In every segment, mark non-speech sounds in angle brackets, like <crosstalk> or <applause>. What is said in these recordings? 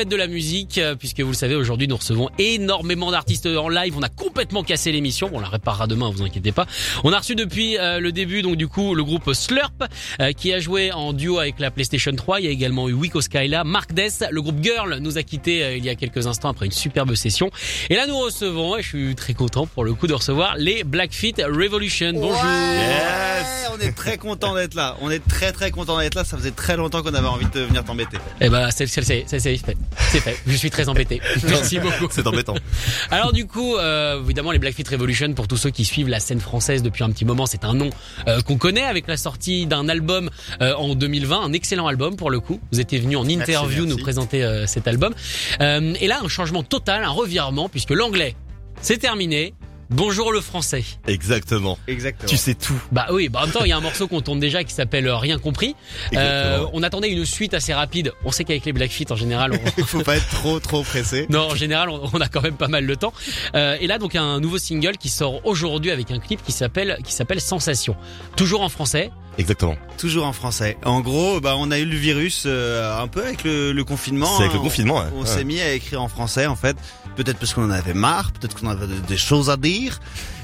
Fête de la musique, euh, puisque vous le savez, aujourd'hui nous recevons énormément d'artistes en live. On a complètement cassé l'émission. On la réparera demain, vous inquiétez pas. On a reçu depuis euh, le début, donc du coup, le groupe Slurp, euh, qui a joué en duo avec la PlayStation 3. Il y a également eu Wiko Skyla, Mark Dess. Le groupe Girl nous a quitté euh, il y a quelques instants après une superbe session. Et là, nous recevons, et je suis très content pour le coup de recevoir les Blackfeet Revolution. Bonjour. Ouais, on est très content d'être là. On est très très content d'être là. Ça faisait très longtemps qu'on avait envie de venir t'embêter. Eh ben, c'est c'est- c'est- c'est- c'est fait. C'est fait. Je suis très embêté. <laughs> Merci beaucoup. C'est embêtant. Alors du coup, euh, évidemment, les Blackfeet Revolution, pour tous ceux qui suivent la scène française depuis un petit moment, c'est un nom euh, qu'on connaît avec la sortie d'un album euh, en 2020, un excellent album pour le coup. Vous étiez venu en interview merci. nous présenter euh, cet album. Euh, et là, un changement total, un revirement, puisque l'anglais, c'est terminé. Bonjour le français. Exactement. Exactement. Tu sais tout. Bah oui, bah en même temps, il y a un morceau qu'on tourne déjà qui s'appelle euh, Rien compris. Euh, on attendait une suite assez rapide. On sait qu'avec les Blackfeet, en général, on, Il <laughs> faut pas être trop trop pressé. Non, en général, on on a quand même pas mal de temps. Euh, et là, donc, un nouveau single qui sort aujourd'hui avec un clip qui s'appelle qui s'appelle Sensation. Toujours en français. Exactement. Toujours en français. En gros, bah on a eu le virus euh, un peu avec le, le confinement. C'est avec le On- confinement, ouais. On Ouais. s'est mis à écrire en français en fait. Peut-être parce qu'on en avait marre, peut-être qu'on avait des choses à dire.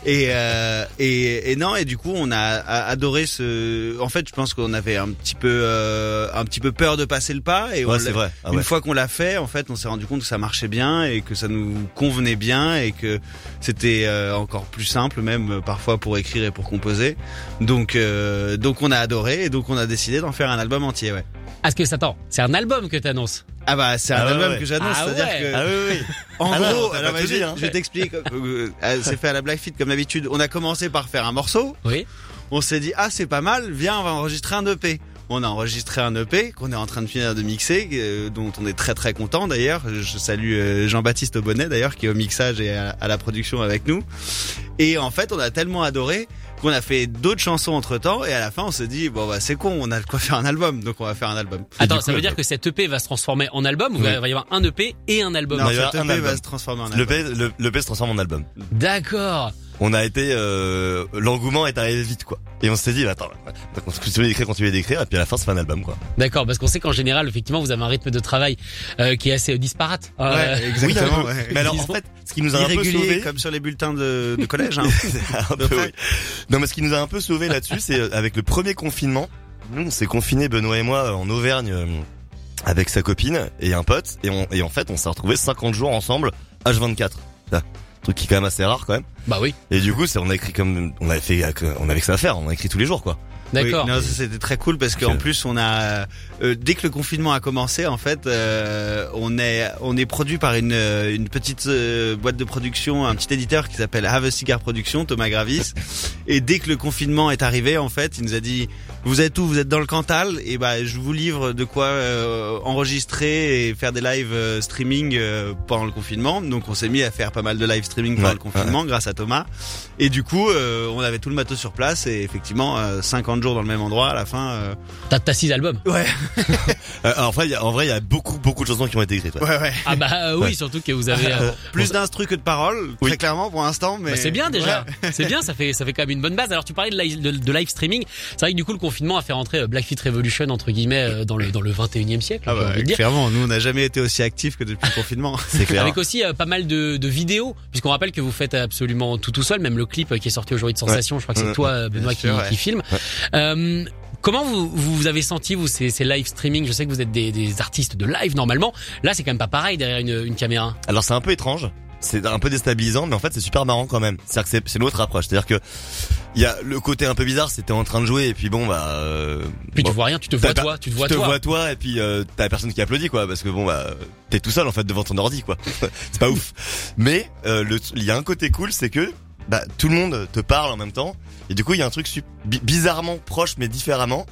Et, euh, et et non et du coup on a, adoré ce. En fait, je pense qu'on avait un petit peu euh, un petit peu peur de passer le pas et on Ouais, l'a- c'est vrai. Ah une fois qu'on l'a fait, en fait, on s'est rendu compte que ça marchait bien et que ça nous convenait bien et que c'était euh, encore plus simple même euh, parfois pour écrire et pour composer. Donc euh, donc on a adoré et donc on a décidé d'en faire un album entier, ouais. Est-ce que ça attends C'est un album que t'annonces. Ah bah c'est un Ah ouais, album ouais. que j'annonce, Ah c'est-à-dire ouais. que Ah oui, oui. <laughs> en Ah gros, alors, je, dit, hein. je t'explique. <laughs> euh, euh, c'est fait à la Blackfeet comme d'habitude. On a commencé par faire un morceau. Oui. On s'est dit ah c'est pas mal, viens on va enregistrer un EP. On a enregistré un EP qu'on est en train de finir de mixer, euh, dont on est très très content d'ailleurs. Je salue euh, Jean-Baptiste Bonnet d'ailleurs qui est au mixage et à, à la production avec nous. Et en fait on a tellement adoré qu'on a fait d'autres chansons entre temps et à la fin on s'est dit bon bah c'est con on a de quoi faire un album donc on va faire un album. Attends, ça veut dire que cet EP va se transformer en album ou Oui. il va y avoir un EP et un album Non, il y a cet un EP album. va se transformer en Le album. P, le, le se transforme en album. D'accord. On a été, euh, l'engouement est arrivé vite, quoi. Et on s'est dit, bah, attends, on continuer d'écrire, continuer d'écrire, et puis à la fin, c'est fait un album, quoi. D'accord, parce qu'on sait qu'en général, effectivement, vous avez un rythme de travail euh, qui est assez euh, disparate. Euh, Ouais, exactement. Oui, peu. ouais. Mais alors, en fait, ce qui nous a un peu sauvé, comme sur les bulletins de, de collège. Hein. <laughs> un peu, oui. Non, mais ce qui nous a un peu sauvé là-dessus, c'est euh, avec le premier confinement. Nous, on s'est confinés, Benoît et moi, en Auvergne, euh, avec sa copine et un pote, et, on, et en fait, on s'est retrouvés 50 jours ensemble, H24. Ça, truc qui est quand même assez rare, quand même. Bah oui. Et du coup, c'est, on a écrit comme, on avait fait, on avait que ça à faire, on a écrit tous les jours, quoi. D'accord. Oui, c'était très cool parce qu'en plus on a euh, dès que le confinement a commencé en fait euh, on est on est produit par une euh, une petite euh, boîte de production un petit éditeur qui s'appelle Have a Cigar Production Thomas Gravis et dès que le confinement est arrivé en fait il nous a dit vous êtes où? Vous êtes dans le Cantal? Et bah je vous livre de quoi euh, enregistrer et faire des live euh, streaming euh, pendant le confinement donc on s'est mis à faire pas mal de live streaming pendant Ouais, le confinement grâce à Thomas et du coup euh, on avait tout le matos sur place et effectivement euh, 50 jours dans le même endroit à la fin euh, T'as t'as six albums? ouais <laughs> Euh, en vrai, il y a, en vrai, il y a beaucoup, beaucoup de chansons qui ont été écrites. ouais. ouais ouais Ah bah euh, <laughs> oui, Ouais. surtout que vous avez. <laughs> euh, plus d'instru que de paroles Oui. très clairement pour l'instant mais Bah, c'est bien déjà. Ouais. C'est bien, ça fait ça fait quand même une bonne base. Alors tu parlais de, live- de, de live streaming. C'est vrai que du coup le confinement a fait rentrer euh, Blackfeet Revolution entre guillemets euh, dans le dans le 21e siècle, Ah bah, clairement nous on n'a jamais été aussi actifs que depuis le confinement <laughs> C'est clair. Avec aussi euh, pas mal de, de vidéos, puisqu'on rappelle que vous faites absolument tout tout seul, même le clip qui est sorti aujourd'hui de Sensation, je crois que c'est Ouais. toi Benoît sûr, qui, ouais. qui filme. Euh, comment vous, vous vous avez senti vous ces, ces live streaming? Je sais que vous êtes des, des artistes de live normalement. Là c'est quand même pas pareil derrière une, une caméra. Alors c'est un peu étrange, c'est un peu déstabilisant, mais en fait c'est super marrant quand même. C'est-à-dire que c'est- c'est l'autre approche. C'est-à-dire que il y a le côté un peu bizarre, c'était en train de jouer et puis bon bah. euh, Puis bon, tu vois rien, tu te vois toi, tu te vois tu te toi. vois toi et puis euh, t'as personne qui applaudit quoi parce que bon bah t'es tout seul en fait devant ton ordi quoi. <laughs> c'est pas ouf. Mais euh, le- il y a un côté cool, c'est que bah tout le monde te parle en même temps et du coup il y a un truc bizarrement proche mais différemment.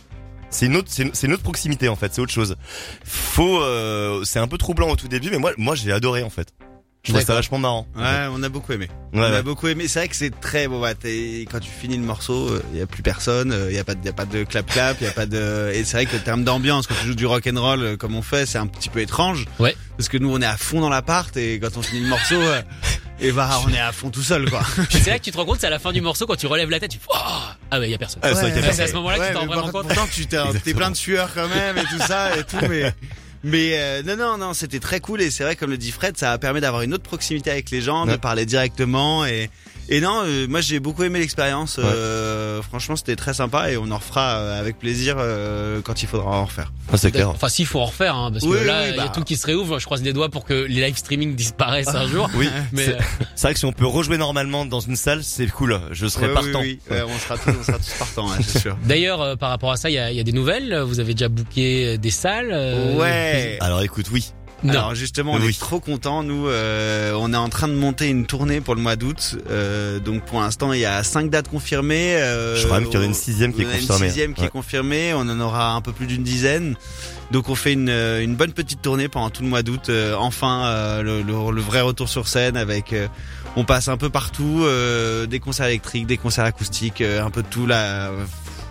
C'est une autre, c'est une, c'est une autre proximité en fait, c'est autre chose. Faut, euh, c'est un peu troublant au tout début, mais moi, moi j'ai adoré en fait. Je trouve ça vachement marrant. Ouais, on a beaucoup aimé. Ouais, on ouais. a beaucoup aimé. C'est vrai que c'est très bon. Bah, t'es- quand tu finis le morceau, il y a plus personne. Il y a pas, de- y a pas de clap clap. Il y a pas de. Et c'est vrai que le terme d'ambiance, quand tu joues du rock and roll euh, comme on fait, c'est un petit peu étrange. Ouais. Parce que nous, on est à fond dans l'appart et quand on finit le morceau, euh, et bah, on est à fond tout seul, quoi. <laughs> C'est là que tu te rends compte, c'est à la fin du morceau quand tu relèves la tête, tu fais oh ah ouais, y a personne. Ah, c'est vrai qu'il y a Ouais, personne. c'est à ce moment-là que tu t'en rends vraiment compte. Pourtant, tu t'es, plein de sueur quand même et tout ça et tout, mais. Mais euh, non non non c'était très cool. Et c'est vrai comme le dit Fred ça a permis d'avoir une autre proximité avec les gens de parler directement et et non euh, moi j'ai beaucoup aimé l'expérience euh, franchement c'était très sympa et on en refera euh, avec plaisir euh, quand il faudra en refaire Ah, c'est clair. Enfin, s'il faut en refaire, hein, parce que là, oui, il y a bah. tout qui se réouvre. Je croise les doigts pour que les live streaming disparaissent un <laughs> jour. Oui, Mais c'est euh, <laughs> c'est vrai que si on peut rejouer normalement dans une salle, c'est cool. Je Ouais, partant. oui, oui, ouais, on sera tous on sera tous partants hein, c'est sûr d'ailleurs, euh, par rapport à ça, il y a, il y a des nouvelles. Vous avez déjà booké des salles. euh, ouais Alors écoute, oui. Non. Alors justement, on Oui. est trop contents. Nous, euh, on est en train de monter une tournée pour le mois d'août. Euh, donc pour l'instant, il y a cinq dates confirmées. Euh, Je crois même qu'il y en a une sixième qui est on en a confirmée. Une sixième qui est confirmée. On en aura un peu plus d'une dizaine. Donc on fait une, euh, une bonne petite tournée pendant tout le mois d'août. Euh, enfin, euh, le, le- le vrai retour sur scène avec. euh, on passe un peu partout, euh, des concerts électriques, des concerts acoustiques, euh, un peu de tout la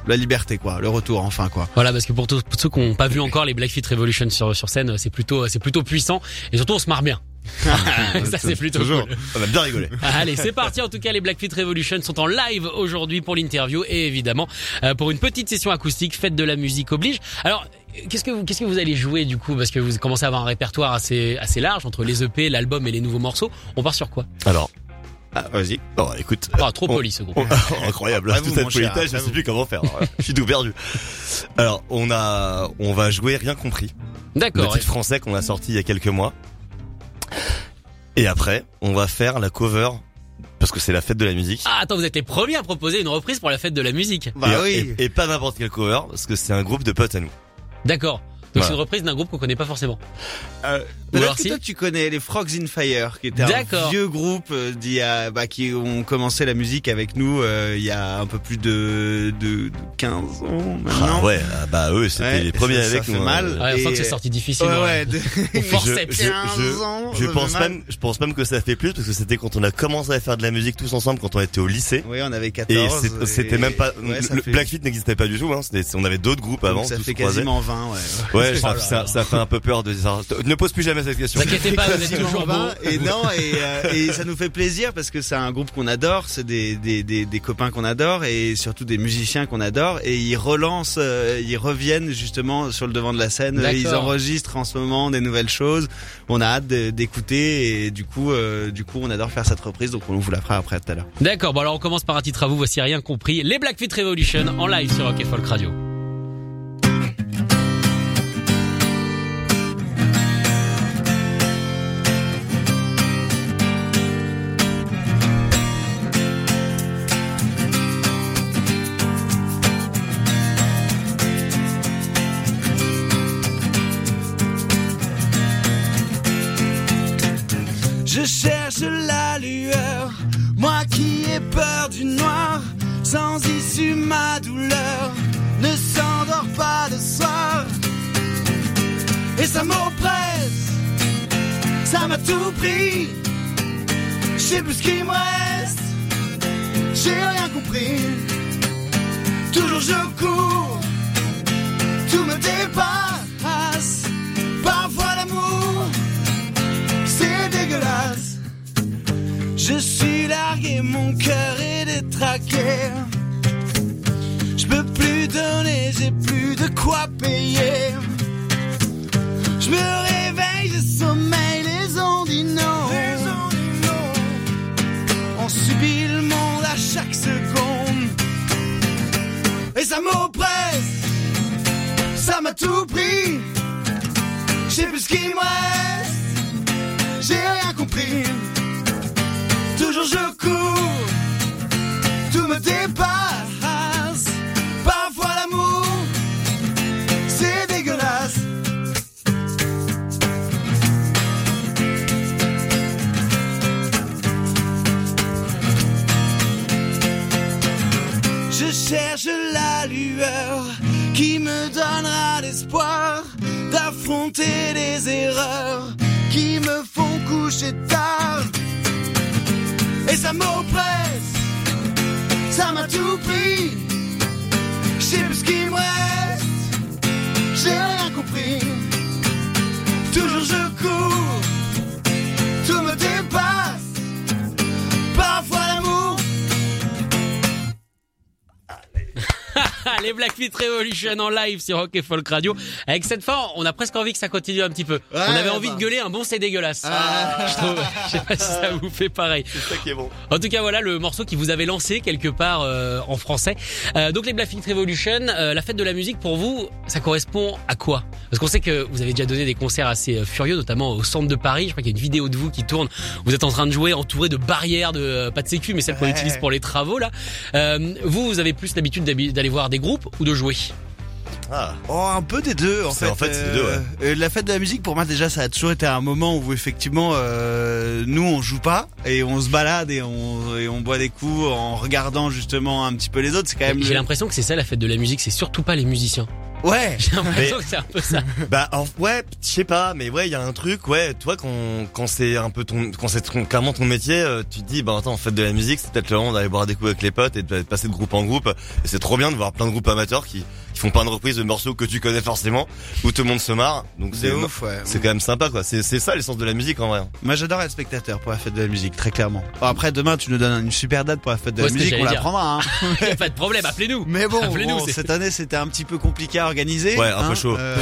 la liberté quoi, le retour enfin quoi. Voilà, parce que pour, tous- pour ceux qui n'ont pas vu encore les Blackfeet Revolution sur, sur scène, c'est plutôt, c'est plutôt puissant. Et surtout, on se marre bien. <laughs> ça, c'est plutôt Toujours. cool. On a bien rigolé. <laughs> Allez, c'est parti. En tout cas, les Blackfeet Revolution sont en live aujourd'hui pour l'interview et évidemment euh, pour une petite session acoustique. Fête de la musique oblige. Alors, euh, qu'est-ce que vous, qu'est-ce que vous allez jouer du coup? Parce que vous commencez à avoir un répertoire assez, assez large entre les EP, l'album et les nouveaux morceaux. On part sur quoi? Alors, Ah, vas-y. oh, écoute. Ah, trop on- poli ce groupe. on- <laughs> incroyable. À Toute vous, cette politesse, je à sais vous. plus comment faire. Je suis tout perdu. Alors, on a, on va jouer rien compris. Le D'accord. titre français qu'on a sorti il y a quelques mois. Et après, on va faire la cover parce que c'est la fête de la musique. Ah, attends, vous êtes les premiers à proposer une reprise pour la fête de la musique. Bah et, oui. et- et pas n'importe quelle cover parce que c'est un groupe de potes à nous. D'accord. Donc Voilà. c'est une reprise d'un groupe qu'on connaît pas forcément. Euh, Ou alors Peut-être que si toi tu connais les Frogs in Fire, qui était un vieux groupe euh, d'il y a, bah, qui ont commencé la musique avec nous euh, il y a un peu plus de, de, de 15 ans maintenant. Ah ouais, ah bah eux c'était Ouais, les premiers ça- ça avec fait nous. hein. mal. Ouais, on sent Et- que c'est sorti difficile. Ouais, ouais, de- <laughs> On forçait. Je- 15 je- ans. Je ça pense fait même, je pense même que ça fait plus parce que c'était quand on a commencé à faire de la musique tous ensemble quand on était au lycée. Oui, on avait Et 14. c'est- c'était même pas, ouais, ça le fait- Blackfeet n'existait pas du tout, hein. On avait d'autres groupes donc avant. Ça tous fait croisés. quasiment 20, ouais. Ouais, ça, ça, ça fait un peu peur de dire, ne pose plus jamais cette question. Vous inquiétez pas, vous êtes toujours beau. 20, Et non, et, euh, et ça nous fait plaisir parce que c'est un groupe qu'on adore, c'est des, des, des, des copains qu'on adore et surtout des musiciens qu'on adore et ils relancent, euh, ils reviennent justement sur le devant de la scène, D'accord. ils enregistrent en ce moment des nouvelles choses. On a hâte d'écouter et du coup, euh, du coup, on adore faire cette reprise donc on vous la fera après tout à l'heure. D'accord, bon alors on commence par un titre à vous, voici rien compris. Les Blackfeet Revolution en live sur Rock et Folk Radio. La lueur, moi qui ai peur du noir, sans issue ma douleur ne s'endort pas de soir. Et ça m'oppresse, ça m'a tout pris. Je sais plus ce qui me reste, j'ai rien compris. Toujours je cours, tout me dépasse. Parfois l'amour c'est dégueulasse. Je suis largué, mon cœur est détraqué. Je peux plus donner, j'ai plus de quoi payer. Je me réveille, je sommeille, les ondes. On subit le monde à chaque seconde. Et ça m'oppresse, ça m'a tout pris. Je sais plus ce qui me reste j'ai rien compris. Je cours, tout me dépasse. Parfois l'amour, c'est dégueulasse. Je cherche la lueur qui me donnera l'espoir d'affronter les erreurs qui me font coucher tard. Et ça m'oppresse, ça m'a tout pris. Je sais plus ce qui me reste, j'ai rien compris. Toujours je cours, tout me dépasse. <laughs> les Black Feet Revolution en live sur Rock et Folk Radio. Avec cette fin, on a presque envie que ça continue un petit peu. on avait envie bah. de gueuler un bon c'est dégueulasse. <laughs> Je trouve, je sais pas si ça vous fait pareil. C'est ça qui est bon. En tout cas, voilà le morceau qui vous avait lancé quelque part euh, en français. Euh, donc les Black Feet Revolution, euh, la fête de la musique pour vous, ça correspond à quoi? Parce qu'on sait que vous avez déjà donné des concerts assez euh, furieux, notamment au centre de Paris. Je crois qu'il y a une vidéo de vous qui tourne. Vous êtes en train de jouer entouré de barrières de euh, pas de sécu, mais celles qu'on Ouais. utilise pour les travaux là. Euh, vous, vous avez plus l'habitude d'aller voir des groupes ou de jouer Ah. Oh, un peu des deux en fait. en fait, c'est les deux, ouais. euh, la fête de la musique pour moi déjà ça a toujours été un moment où effectivement euh, nous on joue pas et on se balade et on, et on boit des coups en regardant justement un petit peu les autres. C'est quand même. J'ai l'impression que c'est ça la fête de la musique, c'est surtout pas les musiciens. Ouais. <laughs> J'ai l'impression que c'est un peu ça. <laughs> Bah en- ouais, je sais pas, mais ouais, il y a un truc, ouais, toi quand quand c'est un peu ton quand c'est ton- clairement ton métier, euh, tu te dis bah attends, en fait de la musique, c'est peut-être le moment d'aller boire des coups avec les potes et de passer de groupe en groupe et c'est trop bien de voir plein de groupes amateurs qui qui font plein de reprises de morceaux que tu connais forcément où tout le monde se marre. Donc C'est c'est ouf, ouais. c'est quand même sympa quoi. C'est c'est ça l'essence de la musique en vrai. Moi j'adore être spectateur pour la fête de la musique, très clairement. Bon, après demain tu nous donnes une super date pour la fête de Ouais, la musique, on la prendra. Hein. <laughs> Y a pas de problème, appelez-nous. <laughs> Mais bon, cette année c'était un petit peu compliqué à organiser. Ouais, un peu hein, chaud. euh,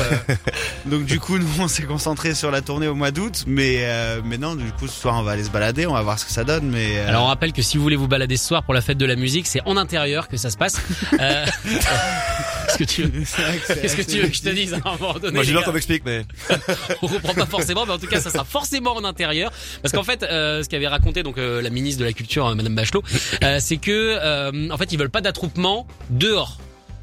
<laughs> donc du coup nous on s'est concentré sur la tournée au mois d'août, mais euh, mais non du coup ce soir on va aller se balader, on va voir ce que ça donne. Mais euh, Alors on rappelle que si vous voulez vous balader ce soir pour la fête de la musique, c'est en intérieur que ça se passe. Qu'est-ce que tu veux que c'est Qu'est-ce que assez tu veux que je te dise à un moment donné Moi j'ai bien qu'on m'explique mais <laughs> on comprend pas forcément, mais en tout cas, ça sera forcément en intérieur, parce qu'en fait, euh, ce qu'avait raconté donc euh, la ministre de la Culture, euh, Madame Bachelot, euh, c'est que euh, en fait, ils veulent pas d'attroupement dehors.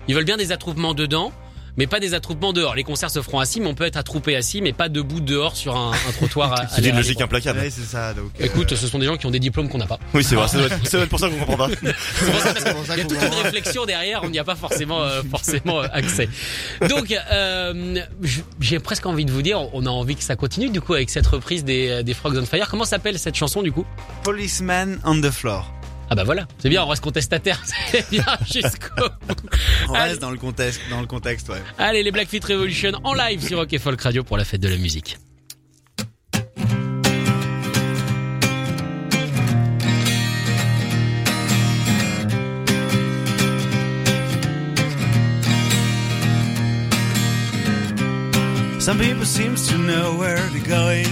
Ils veulent bien des attroupements dedans. Mais pas des attroupements dehors. Les concerts se feront assis, mais on peut être attroupé assis, mais pas debout dehors sur un, un trottoir. <laughs> c'est une logique implacable. Ouais, c'est ça. Donc, euh, Écoute, ce sont des gens qui ont des diplômes qu'on n'a pas. Oui c'est vrai, ça doit, être, ça doit être pour ça qu'on comprend pas. <laughs> Qu'il y a toute une réflexion derrière, on n'y a pas forcément euh, forcément euh, accès. Donc, euh, j'ai presque envie de vous dire, on a envie que ça continue du coup avec cette reprise des, des Frogs on Fire. Comment s'appelle cette chanson du coup? Policeman on the floor. Ah bah voilà, c'est bien, on reste contestataire, <laughs> c'est bien jusqu'au bout. On Allez. reste dans le contexte, dans le contexte, ouais. Allez, les Black Feet Revolution en live sur Rock et Folk Radio pour la fête de la musique. Some people seems to know where they're going,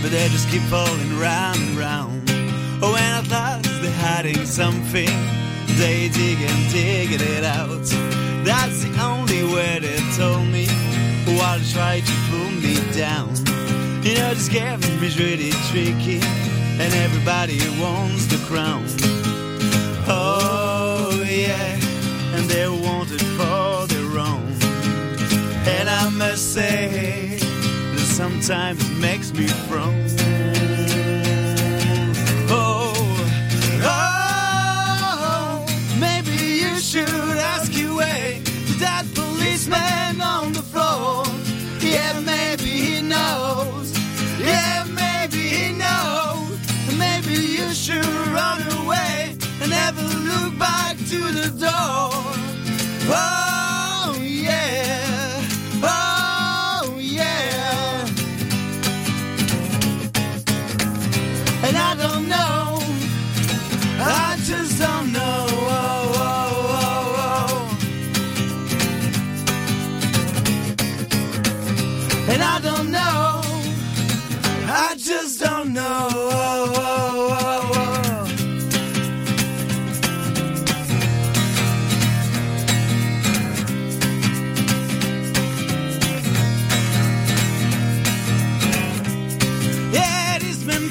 but they just keep falling round and round. Oh, and last they're hiding something. They dig and dig it out. That's the only way they told me while they try to pull me down. You know, this game is really tricky, and everybody wants the crown. Oh, yeah, and they want it for their own. And I must say that sometimes it makes me frown.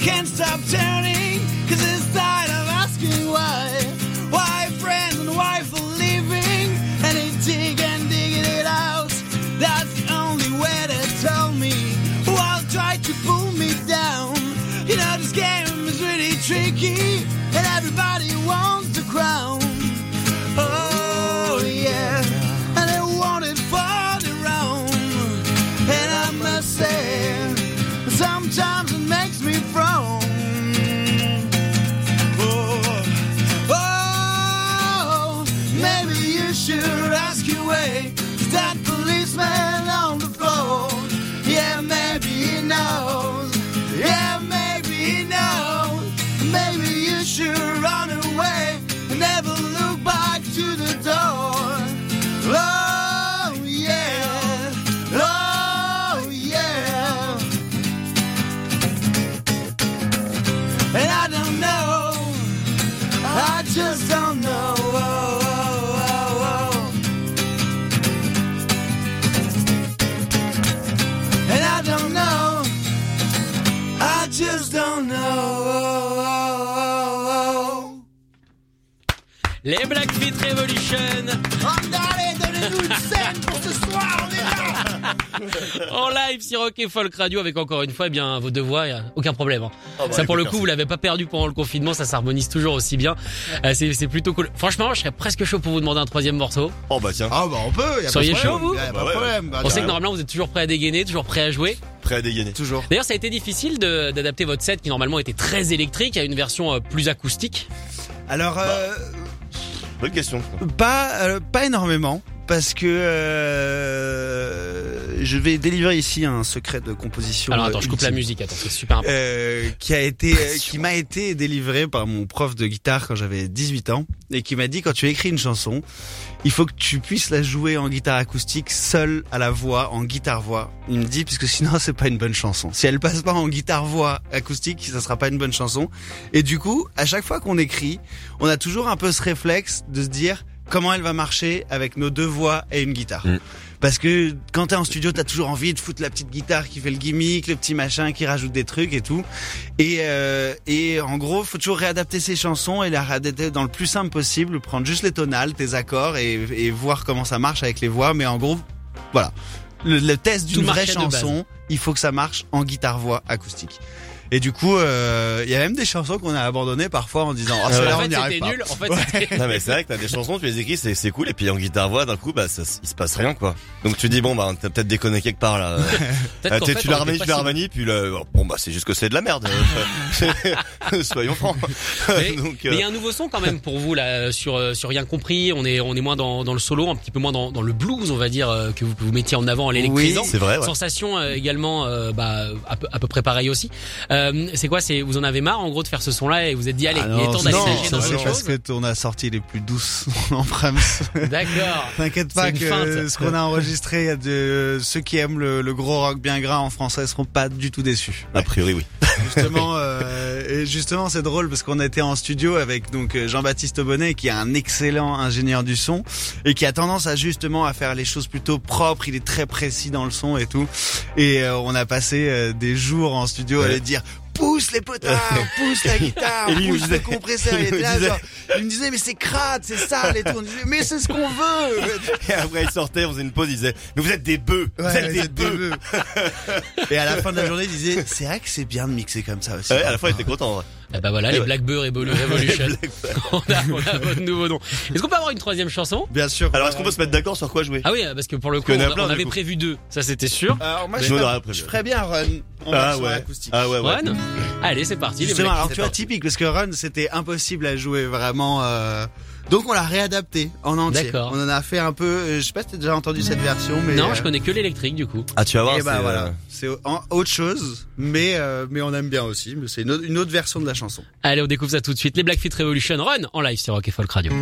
can't stop telling. know. Revolution oh. Allez, donnez-nous une scène pour ce soir, on est là en live sur Rock et Folk Radio avec encore une fois eh bien vos deux voix, y a aucun problème. hein. bah, ça pour le coup, vous l'avez pas perdu pendant le confinement, ça s'harmonise toujours aussi bien. Euh, c'est c'est plutôt cool. Franchement, je serais presque chaud pour vous demander un troisième morceau. Oh bah tiens, Ah bah on peut, y a pas de chaud, vous Y a Bah pas de ouais, problème. Bah, On sait que normalement vous êtes toujours prêt à dégainer, toujours prêt à jouer. prêt à dégainer. Toujours. D'ailleurs, ça a été difficile de- d'adapter votre set qui normalement était très électrique à une version euh, plus acoustique. Alors, euh, Bonne question. pas, euh, pas énormément. Parce que euh, je vais délivrer ici un secret de composition. Alors euh, attends, je coupe la musique, attends, c'est super important. Euh, qui a été euh, <laughs> qui m'a été délivré par mon prof de guitare quand j'avais 18 ans et qui m'a dit quand tu écris une chanson, il faut que tu puisses la jouer en guitare acoustique seule à la voix en guitare voix. Il me dit puisque sinon <laughs> c'est pas une bonne chanson. Si elle passe pas en guitare voix acoustique, ça sera pas une bonne chanson. Et du coup, à chaque fois qu'on écrit, on a toujours un peu ce réflexe de se dire comment elle va marcher avec nos deux voix et une guitare. Mm. Parce que quand t'es en studio, t'as toujours envie de foutre la petite guitare qui fait le gimmick, le petit machin qui rajoute des trucs et tout. Et, euh, et en gros, faut toujours réadapter ses chansons et les réadapter dans le plus simple possible, prendre juste les tonales, tes accords et, et voir comment ça marche avec les voix. Mais en gros, voilà. Le, le test d'une vraie chanson, il faut que ça marche en guitare-voix acoustique. Et du coup, euh, il y a même des chansons qu'on a abandonnées parfois en disant oh, celle-là en on fait, n'y arrive c'était pas. nul. En fait, c'était Non mais c'est vrai que t'as des chansons, tu les écris, c'est c'est cool, et puis en guitare voix, d'un coup, bah ça, il se passe rien quoi. Donc tu dis bon bah t'as peut-être déconné quelque part là. <laughs> peut-être Ah, qu'en t'es- fait, tu on l'as tu l'as puis le, bon bah c'est juste que c'est de la merde. <laughs> <laughs> Soyons francs. Mais euh, il y a un nouveau son quand même pour vous là sur euh, sur rien compris. On est on est moins dans, dans le solo, un petit peu moins dans, dans le blues, on va dire euh, que vous, que vous mettiez en avant en l'électrisant. c'est vrai. Ouais. Sensation euh, également, euh, bah à peu, à peu près pareil aussi. Euh, c'est quoi C'est vous en avez marre en gros de faire ce son-là et vous êtes dit allez, Ah il est non, temps d'aller non, dans c'est parce que on a sorti les plus douces <laughs> en prems. D'accord. T'inquiète pas que feinte. ce qu'on a enregistré, il y a de ceux qui aiment le, le gros rock bien gras en français seront pas du tout déçus. A priori oui. <laughs> Justement, euh, et justement c'est drôle parce qu'on était en studio avec donc euh, Jean-Baptiste Bonnet qui est un excellent ingénieur du son et qui a tendance à justement à faire les choses plutôt propres. Il est très précis dans le son et tout. Et euh, on a passé euh, des jours en studio à lui dire pousse les potards, <laughs> pousse la guitare, pousse le compresseur. Il il était nous là, disait- genre, il me disait mais c'est crade, c'est sale et tout. On disait mais c'est ce qu'on veut. Et après il sortait, on faisait une pause, il disait mais vous êtes des bœufs, vous Ouais, êtes des vous êtes des bœufs. bœufs. Et à la fin de la journée, il disait c'est vrai que c'est bien de mixer comme ça aussi. Ouais, à la fin il était content. ouais. Eh bah voilà, les Ouais. Blackbird Revolu- <laughs> Revolution. <laughs> on, a, on a votre nouveau nom. Est-ce qu'on peut avoir une troisième chanson? Bien sûr. Alors est-ce qu'on peut se mettre d'accord sur quoi jouer? Ah oui, parce que pour le coup, a on, plein, on du avait coup. prévu deux, ça c'était sûr. Alors moi, je, ferais, je bien Run Ah ouais. acoustique. Ah ouais ouais. Run? Allez, c'est parti. Black- alors tu vois typique parce que Run c'était impossible à jouer vraiment. euh, Donc on l'a réadapté en entier. D'accord. On en a fait un peu. euh, Je sais pas si t'as déjà entendu cette version, mais Non, euh, je connais que l'électrique du coup. Ah tu vas voir. Et bah c'est, voilà, euh, c'est autre chose, mais euh, mais on aime bien aussi. Mais c'est une, autre- une autre version de la chanson. Allez, on découvre ça tout de suite. Les Blackfeet Revolution Run en live sur Rock et Folk Radio.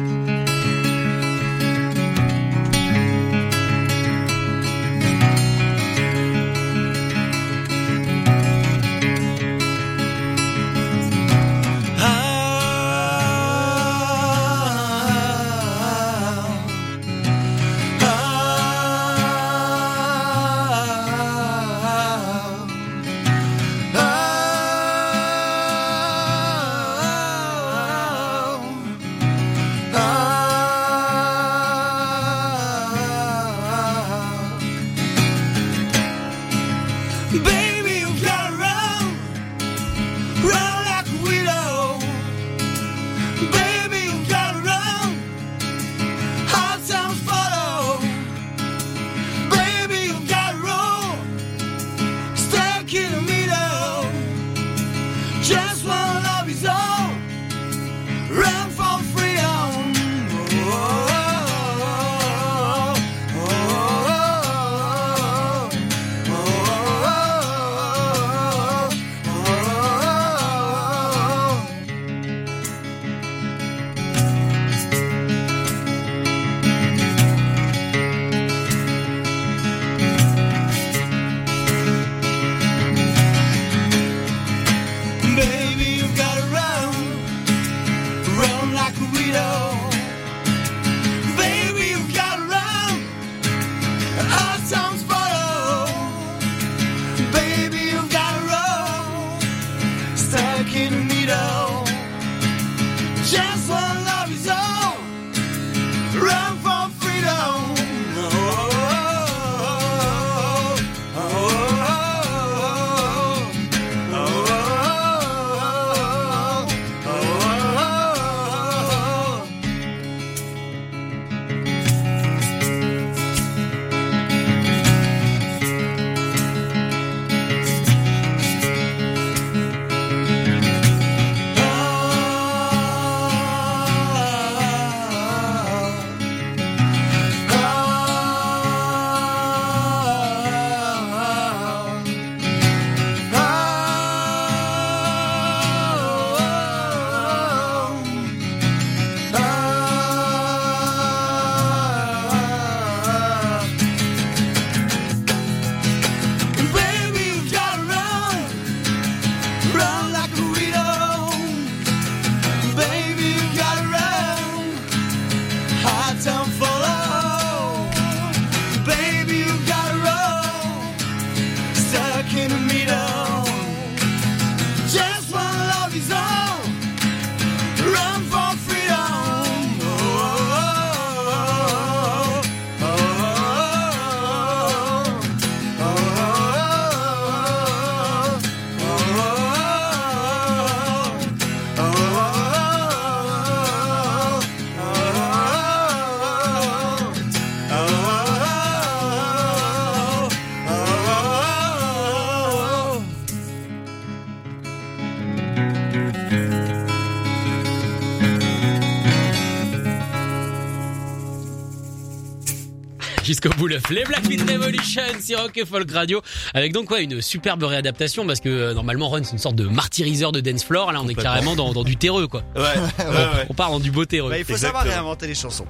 Jusqu'au bout le les Black Beat Revolution sur Rock et Folk Radio avec donc ouais une superbe réadaptation parce que euh, normalement Run c'est une sorte de martyriseur de dance floor là on est carrément dans, dans du terreux quoi. Ouais, ouais, <laughs> ouais. On part dans du beau terreux. Bah, il faut savoir réinventer les chansons.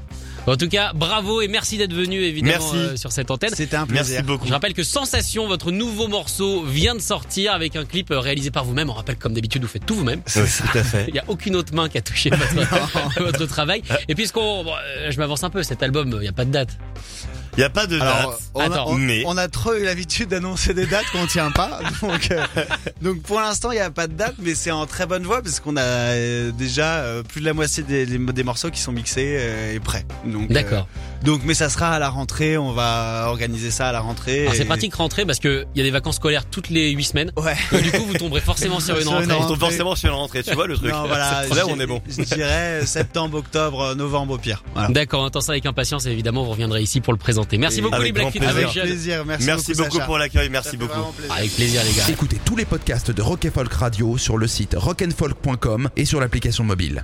En tout cas, bravo et merci d'être venu évidemment Merci. euh, sur cette antenne. C'était un plaisir. Merci beaucoup. Je rappelle que Sensation, votre nouveau morceau, vient de sortir avec un clip euh, réalisé par vous-même. On rappelle comme d'habitude, vous faites tout vous-même. Tout à fait. <laughs> Il n'y a aucune autre main qui a touché <laughs> votre, votre travail. Et puisqu'on, bon, je m'avance un peu, cet album, il n'y a pas de date. Il y a pas de Alors, date. on a, Attends, on, mais- on a trop eu l'habitude d'annoncer des dates qu'on tient pas. <laughs> Donc, euh, donc pour l'instant, il n'y a pas de date, mais c'est en très bonne voie parce qu'on a euh, déjà euh, plus de la moitié des, des- des morceaux qui sont mixés euh, et prêts. Donc, D'accord. Donc, mais ça sera à la rentrée. On va organiser ça à la rentrée. Alors c'est pratique rentrer parce que il y a des vacances scolaires toutes les 8 semaines. Ouais. Donc, du coup, vous tomberez forcément sur une une rentrée. On tombe rentrée. forcément sur la rentrée, tu vois le truc. Non, voilà. On est bon. Je dirais septembre, octobre, novembre au pire. Voilà. D'accord, on attend ça avec impatience et évidemment vous reviendrez ici pour le présenter. Merci Et- beaucoup Avec les Black plaisir. Avec plaisir. Merci, Merci beaucoup pour l'accueil, merci beaucoup. plaisir. Avec plaisir les gars. Écoutez tous les podcasts de Rock Folk Radio sur le site rockandfolk.com et sur l'application mobile.